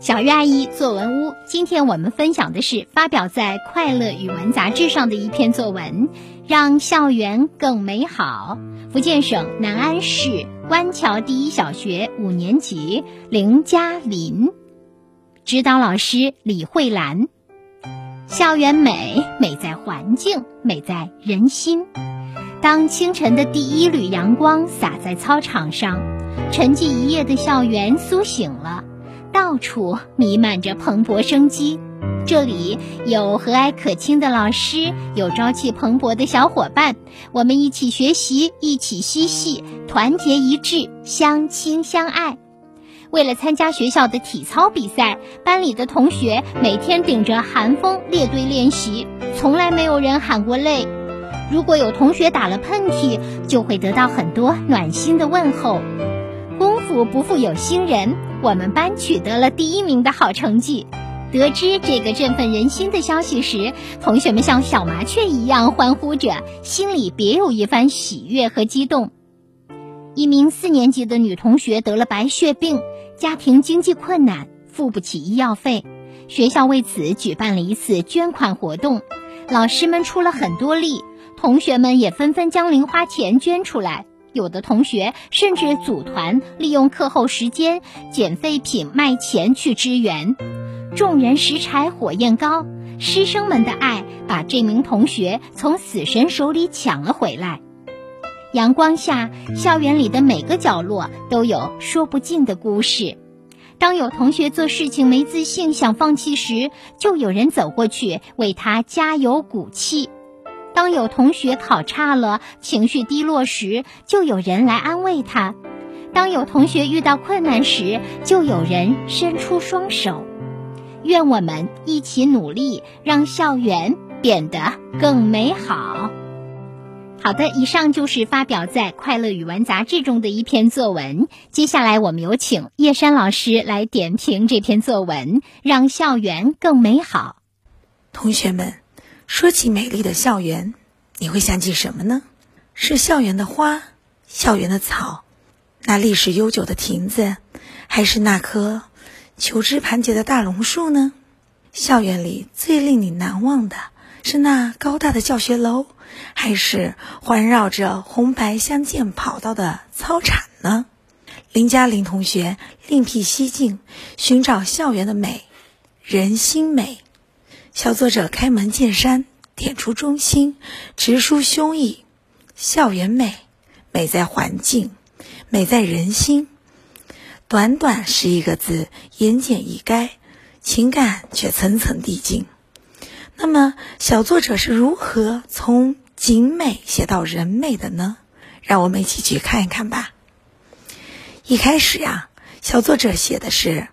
小鱼阿姨作文屋，今天我们分享的是发表在《快乐语文》杂志上的一篇作文，《让校园更美好》。福建省南安市湾桥第一小学五年级林嘉林，指导老师李慧兰。校园美，美在环境，美在人心。当清晨的第一缕阳光洒在操场上，沉寂一夜的校园苏醒了。到处弥漫着蓬勃生机，这里有和蔼可亲的老师，有朝气蓬勃的小伙伴，我们一起学习，一起嬉戏，团结一致，相亲相爱。为了参加学校的体操比赛，班里的同学每天顶着寒风列队练习，从来没有人喊过累。如果有同学打了喷嚏，就会得到很多暖心的问候。不负有心人。我们班取得了第一名的好成绩。得知这个振奋人心的消息时，同学们像小麻雀一样欢呼着，心里别有一番喜悦和激动。一名四年级的女同学得了白血病，家庭经济困难，付不起医药费。学校为此举办了一次捐款活动，老师们出了很多力，同学们也纷纷将零花钱捐出来。有的同学甚至组团，利用课后时间捡废品卖钱去支援。众人拾柴火焰高，师生们的爱把这名同学从死神手里抢了回来。阳光下，校园里的每个角落都有说不尽的故事。当有同学做事情没自信、想放弃时，就有人走过去为他加油鼓气。当有同学考差了、情绪低落时，就有人来安慰他；当有同学遇到困难时，就有人伸出双手。愿我们一起努力，让校园变得更美好。好的，以上就是发表在《快乐语文》杂志中的一篇作文。接下来，我们有请叶山老师来点评这篇作文，让校园更美好。同学们。说起美丽的校园，你会想起什么呢？是校园的花，校园的草，那历史悠久的亭子，还是那棵求枝盘结的大榕树呢？校园里最令你难忘的是那高大的教学楼，还是环绕着红白相间跑道的操场呢？林嘉玲同学另辟蹊径，寻找校园的美，人心美。小作者开门见山，点出中心，直抒胸臆。校园美，美在环境，美在人心。短短十一个字，言简意赅，情感却层层递进。那么，小作者是如何从景美写到人美的呢？让我们一起去看一看吧。一开始呀，小作者写的是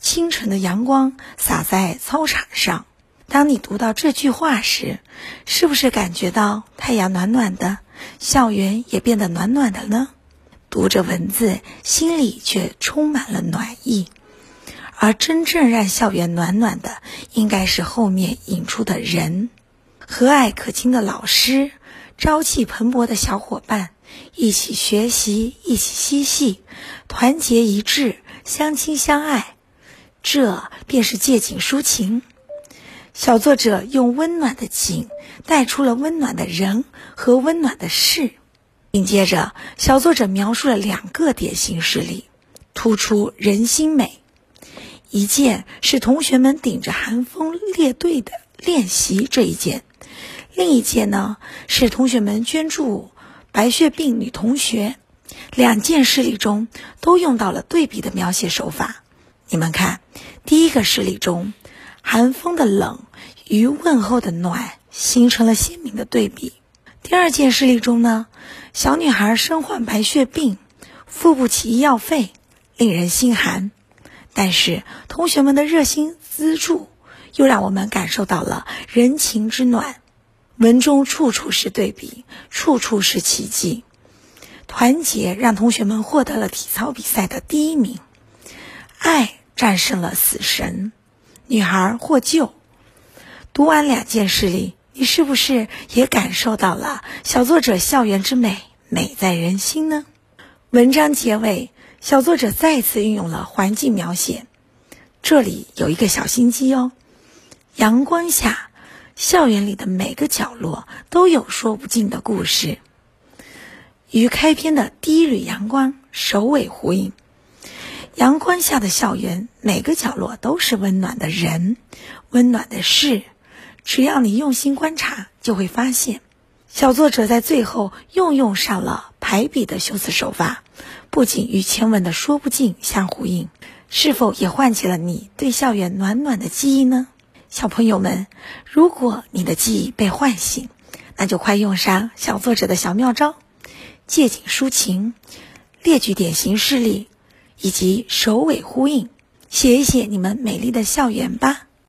清晨的阳光洒在操场上。当你读到这句话时，是不是感觉到太阳暖暖的，校园也变得暖暖的呢？读着文字，心里却充满了暖意。而真正让校园暖暖的，应该是后面引出的人：和蔼可亲的老师，朝气蓬勃的小伙伴，一起学习，一起嬉戏，团结一致，相亲相爱。这便是借景抒情。小作者用温暖的景带出了温暖的人和温暖的事，紧接着，小作者描述了两个典型事例，突出人心美。一件是同学们顶着寒风列队的练习这一件，另一件呢是同学们捐助白血病女同学。两件事例中都用到了对比的描写手法。你们看，第一个事例中。寒风的冷与问候的暖形成了鲜明的对比。第二件事例中呢，小女孩身患白血病，付不起医药费，令人心寒。但是同学们的热心资助，又让我们感受到了人情之暖。文中处处是对比，处处是奇迹。团结让同学们获得了体操比赛的第一名，爱战胜了死神。女孩获救。读完两件事例，你是不是也感受到了小作者校园之美，美在人心呢？文章结尾，小作者再次运用了环境描写，这里有一个小心机哦。阳光下，校园里的每个角落都有说不尽的故事，与开篇的第一缕阳光首尾呼应。阳光下的校园，每个角落都是温暖的人，温暖的事。只要你用心观察，就会发现，小作者在最后又用上了排比的修辞手法，不仅与前文的说不尽相呼应，是否也唤起了你对校园暖暖的记忆呢？小朋友们，如果你的记忆被唤醒，那就快用上小作者的小妙招，借景抒情，列举典型事例。以及首尾呼应，写一写你们美丽的校园吧。